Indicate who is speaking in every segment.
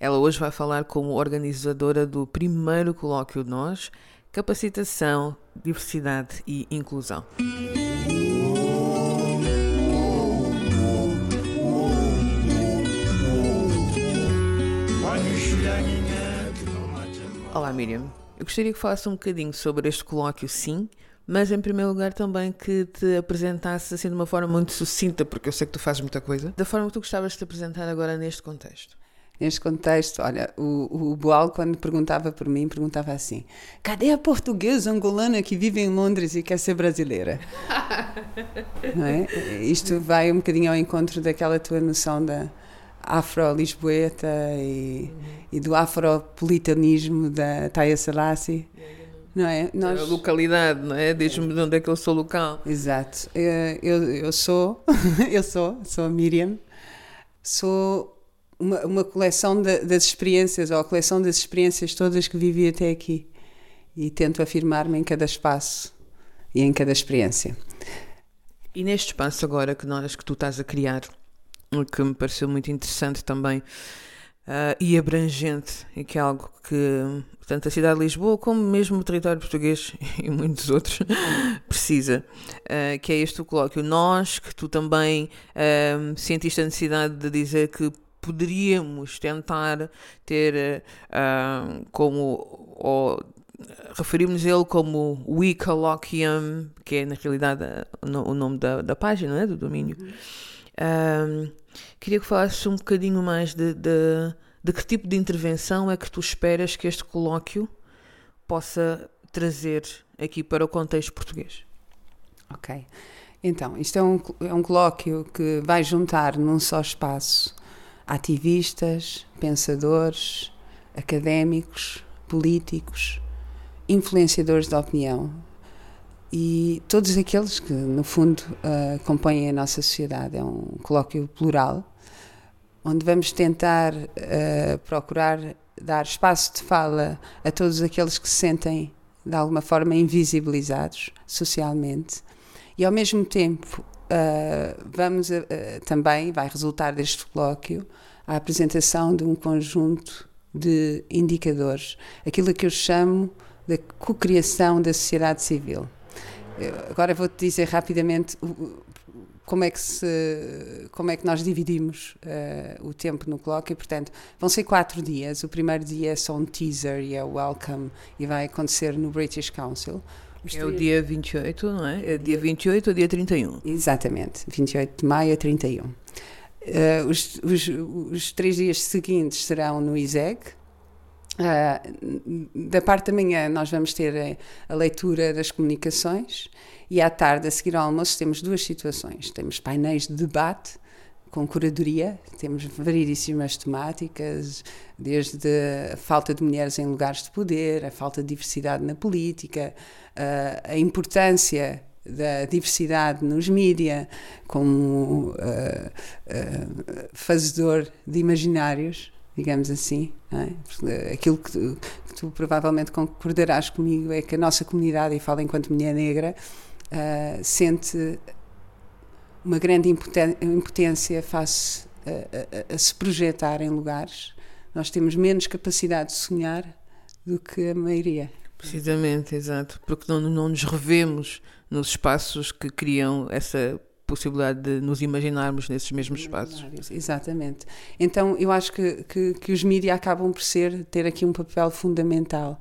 Speaker 1: Ela hoje vai falar como organizadora do primeiro colóquio de Nós, Capacitação, Diversidade e Inclusão. Olá, Miriam. Eu gostaria que falasse um bocadinho sobre este colóquio, sim, mas em primeiro lugar também que te apresentasse assim de uma forma muito sucinta, porque eu sei que tu fazes muita coisa, da forma que tu gostavas de te apresentar agora neste contexto.
Speaker 2: Neste contexto, olha, o, o Boal, quando perguntava por mim, perguntava assim: cadê a portuguesa angolana que vive em Londres e quer ser brasileira? Não é? Isto vai um bocadinho ao encontro daquela tua noção da afro-lisboeta e, uhum. e do afropolitanismo da Taya Selassie. Não é?
Speaker 1: Nós... A localidade, não é? Diz-me de onde é que eu sou local.
Speaker 2: Exato. Eu, eu sou, eu sou, sou a Miriam, sou uma, uma coleção de, das experiências, ou a coleção das experiências todas que vivi até aqui. E tento afirmar-me em cada espaço e em cada experiência.
Speaker 1: E neste espaço agora que nós que tu estás a criar, que me pareceu muito interessante também uh, e abrangente, e que é algo que tanto a cidade de Lisboa como mesmo o território português e muitos outros precisa, uh, que é este o colóquio. Nós, que tu também uh, sentiste a necessidade de dizer que poderíamos tentar ter uh, como ou referimos ele como We Colloquium, que é na realidade o nome da, da página, né, do domínio. Um, queria que falasse um bocadinho mais de, de, de que tipo de intervenção é que tu esperas que este colóquio possa trazer aqui para o contexto português.
Speaker 2: Ok. Então, isto é um, é um colóquio que vai juntar num só espaço ativistas, pensadores, académicos, políticos, influenciadores da opinião e todos aqueles que, no fundo, uh, compõem a nossa sociedade. É um colóquio plural, onde vamos tentar uh, procurar dar espaço de fala a todos aqueles que se sentem, de alguma forma, invisibilizados socialmente e, ao mesmo tempo, uh, vamos também, vai resultar deste colóquio, a apresentação de um conjunto de indicadores, aquilo que eu chamo de cocriação da sociedade civil. Agora vou-te dizer rapidamente como é que se como é que nós dividimos uh, o tempo no colóquio. Portanto vão ser quatro dias. O primeiro dia é só um teaser e é o welcome e vai acontecer no British Council
Speaker 1: é o dia 28, não é? É dia 28 ou dia 31?
Speaker 2: Exatamente, 28 de maio a 31. Uh, os, os, os, três dias seguintes serão no ISEG. Uh, da parte da manhã nós vamos ter a, a, leitura das comunicações e à tarde, a seguir ao almoço, temos duas situações. Temos painéis de debate com curadoria, temos variedíssimas temáticas, desde a falta de mulheres em lugares de poder, a falta de diversidade na política, uh, a importância da diversidade nos mídia, como uh, uh, fazedor de imaginários, digamos assim. É? Aquilo que tu, que tu, provavelmente concordarás comigo é que a nossa comunidade, e falo enquanto mulher negra, uh, sente uma grande impotência face a, a, a se projetar em lugares. Nós temos menos capacidade de sonhar do que a maioria.
Speaker 1: Precisamente, exato, porque não, não nos revemos nos espaços que criam essa possibilidade de nos imaginarmos nesses mesmos espaços.
Speaker 2: Exatamente. Então, eu acho que, que, que os mídias acabam por ser, ter aqui um papel fundamental.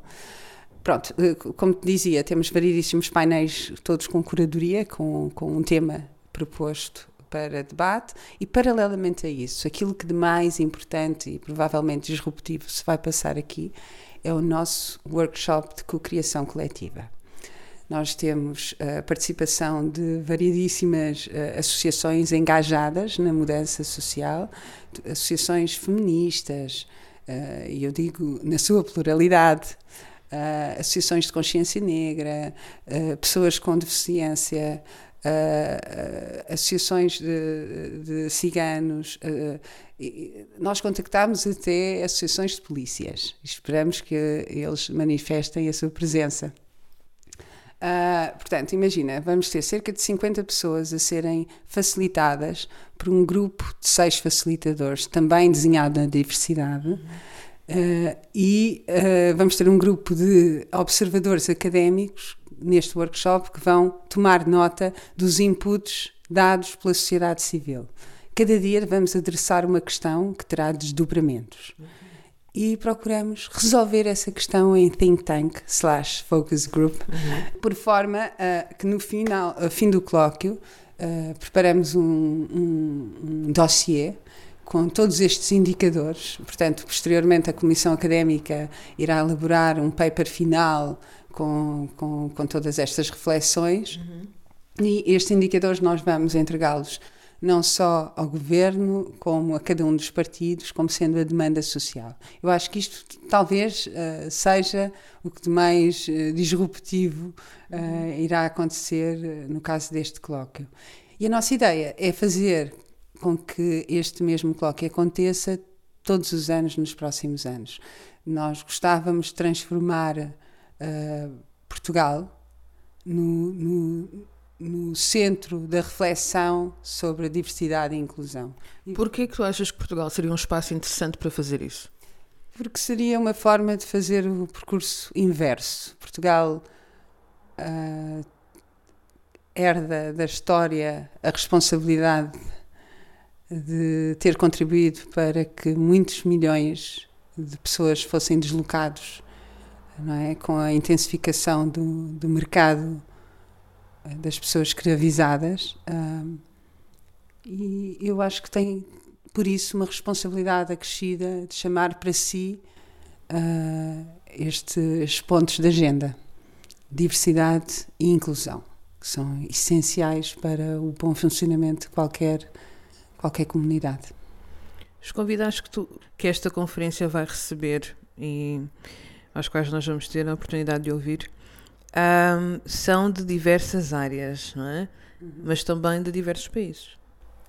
Speaker 2: Pronto, eh, como te dizia, temos variedíssimos painéis, todos com curadoria, com, com um tema proposto para debate e, paralelamente a isso, aquilo que de mais importante e provavelmente disruptivo se vai passar aqui é o nosso workshop de cocriação coletiva. Nós temos a participação de variedíssimas uh, associações engajadas na mudança social, associações feministas, e eu digo na sua pluralidade, associações de consciência negra, pessoas com deficiência, uh, associações de, de ciganos. nós contactámos até associações de polícias. Esperamos que eles manifestem a sua presença. Uh, portanto, imagina, vamos ter cerca de 50 pessoas a serem facilitadas por um grupo de seis facilitadores, também desenhado na diversidade. Uh, e uh, vamos ter um grupo de observadores académicos neste workshop que vão tomar nota dos inputs dados pela sociedade civil. Cada dia vamos adressar uma questão que terá desdobramentos. E procuramos resolver essa questão em think tank slash focus group, uhum. por forma uh, que no final, fim do colóquio, preparamos um, um, um dossiê com todos estes indicadores. Portanto, posteriormente a Comissão Académica irá elaborar um paper final com, com, com todas estas reflexões uhum. e estes indicadores nós vamos entregá-los não só ao governo, como a cada um dos partidos, como sendo a demanda social. Eu acho que isto talvez uh, seja o que de mais uh, disruptivo uh, irá acontecer no caso deste colóquio. E a nossa ideia é fazer com que este mesmo colóquio aconteça todos os anos nos próximos anos. Nós gostávamos de transformar uh, Portugal no, no, no, centro da reflexão sobre a diversidade e a inclusão.
Speaker 1: Por que tu achas que Portugal seria um espaço interessante para fazer isso?
Speaker 2: Porque seria uma forma de fazer o percurso inverso. Portugal uh, herda da história a responsabilidade de ter contribuído para que muitos milhões de pessoas fossem deslocados, não é? com a intensificação do, do mercado eh, das pessoas escravizadas. Um, e eu acho que tem, por isso, uma responsabilidade acrescida de chamar para si uh, estes pontos de agenda: diversidade e inclusão, que são essenciais para o bom funcionamento de qualquer qualquer comunidade.
Speaker 1: Os convidados que, tu, que esta conferência vai receber e aos quais nós vamos ter a oportunidade de ouvir um, são de diversas áreas, não é? Uhum. Mas também de diversos países.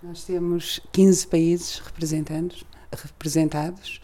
Speaker 2: Nós temos 15 países representados, representados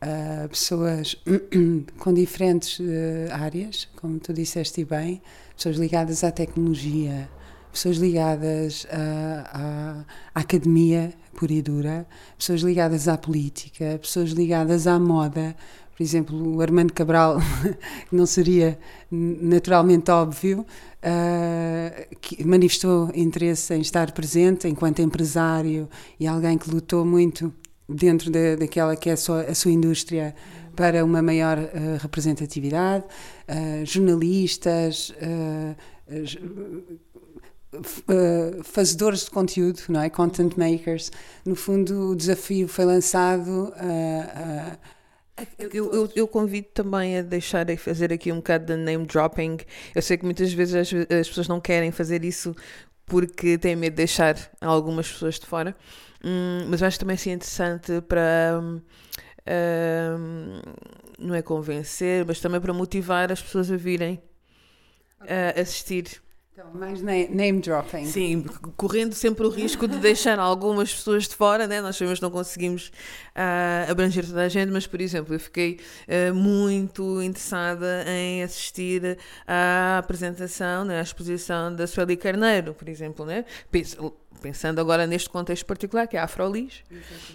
Speaker 2: uh, pessoas com diferentes uh, áreas, como tu disseste bem, pessoas ligadas à tecnologia, pessoas ligadas à, à, academia pura e dura, pessoas ligadas à política, pessoas ligadas à moda. Por exemplo, o Armando Cabral, que não seria naturalmente óbvio, uh, que manifestou interesse em estar presente enquanto empresário e alguém que lutou muito dentro de, daquela que é a sua, a sua indústria para uma maior uh, representatividade, uh, jornalistas, uh, fazedores de conteúdo, não é? Content makers. No fundo, o desafio foi lançado a.
Speaker 1: Eu, eu, eu, convido também a deixar a fazer aqui um bocado de name dropping. Eu sei que muitas vezes as, as pessoas não querem fazer isso porque têm medo de deixar algumas pessoas de fora, hum, mas acho também assim interessante para. Hum, não é convencer, mas também para motivar as pessoas a virem a assistir
Speaker 2: então, mais name dropping.
Speaker 1: Sim, correndo sempre o risco de deixar algumas pessoas de fora, né? nós sabemos que não conseguimos uh, abranger toda a gente, mas, por exemplo, eu fiquei uh, muito interessada em assistir à apresentação, né? à exposição da Sueli Carneiro, por exemplo. Né? Penso, pensando agora neste contexto particular, que é a Afrolis,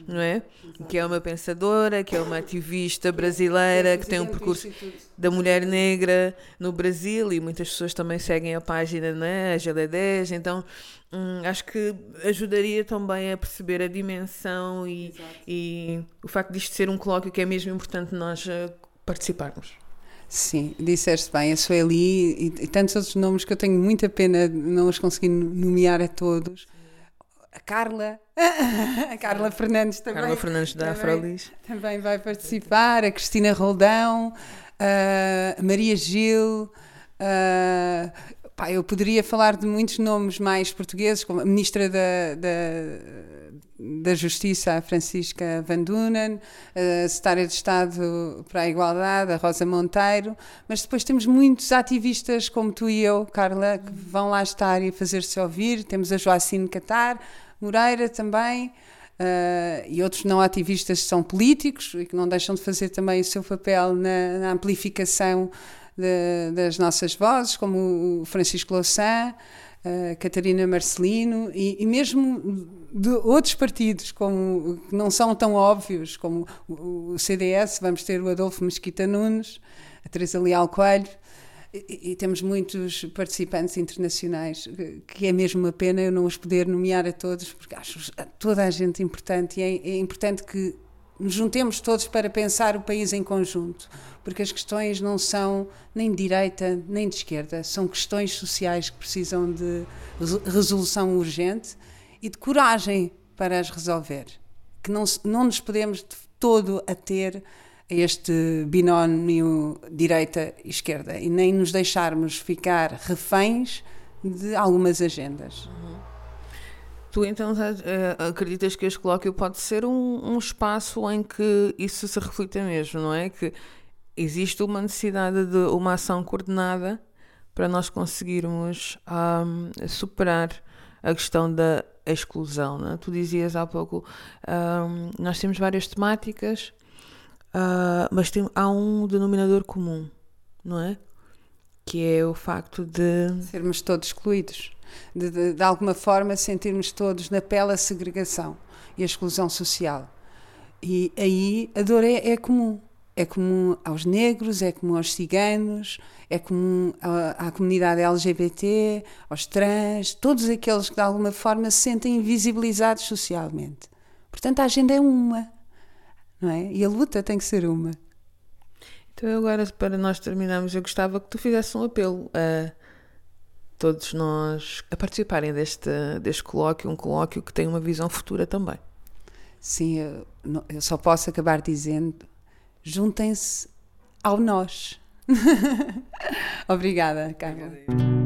Speaker 1: não é? Que é uma pensadora, que é uma ativista brasileira, que tem um percurso da mulher negra no Brasil e muitas pessoas também seguem a página, não é? A GD10, então hum, acho que ajudaria também a perceber a dimensão e, e o facto de isto ser um colóquio que é mesmo importante nós uh, participarmos.
Speaker 2: Sim, disseste bem, a Sueli e, e tantos outros nomes que eu tenho muita pena não os conseguir nomear a todos a Carla, a Carla Fernandes também.
Speaker 1: Carla Fernandes da Afrolis.
Speaker 2: Também vai participar, a Cristina Roldão, a Maria Gil. A, pá, eu poderia falar de muitos nomes mais portugueses, como a Ministra da, da da Justiça, a Francisca Van Dunen, a Secretária de Estado para a Igualdade, a Rosa Monteiro, mas depois temos muitos ativistas como tu e eu, Carla, que vão lá estar e fazer-se ouvir. Temos a Joacine Catar, Moreira também. Uh, e outros não ativistas são políticos e que não deixam de fazer também o seu papel na, na amplificação de, das nossas vozes, como o Francisco Louçã, a Catarina Marcelino e, e, mesmo de outros partidos como que não são tão óbvios como o, o CDS vamos ter o Adolfo Mesquita Nunes a Teresa Leal Coelho e, e, temos muitos participantes internacionais que é mesmo uma pena eu não os poder nomear a todos porque acho toda a gente importante e é, é importante que nos juntemos todos para pensar o país em conjunto, porque as questões não são nem de direita nem de esquerda, são questões sociais que precisam de resolução urgente e de coragem para as resolver. Que não, não nos podemos de todo ater a este binómio direita-esquerda e nem nos deixarmos ficar reféns de algumas agendas. Uhum.
Speaker 1: Tu então eh, acreditas que este colóquio pode ser um, um espaço em que isso se reflita mesmo, não é? Que existe uma necessidade de uma ação coordenada para nós conseguirmos um, superar a questão da exclusão. Não é? Tu dizias há pouco, um, nós temos várias temáticas, uh, mas tem, há um denominador comum, não é? Que é o facto de
Speaker 2: sermos todos excluídos de, de, de alguma forma sentirmos todos na pele a segregação e a exclusão social. E aí a dor é, é comum. É comum aos negros, é comum aos ciganos, é comum à, à, comunidade LGBT, aos trans, todos aqueles que de alguma forma se sentem invisibilizados socialmente. Portanto, a agenda é uma, não é? E a luta tem que ser uma.
Speaker 1: Então, agora, para nós terminarmos, eu gostava que tu fizesse um apelo a todos nós a participarem deste, deste colóquio, um colóquio que tem uma visão futura também.
Speaker 2: Sim, eu, eu só posso acabar dizendo: juntem-se ao nós. Obrigada, Carla.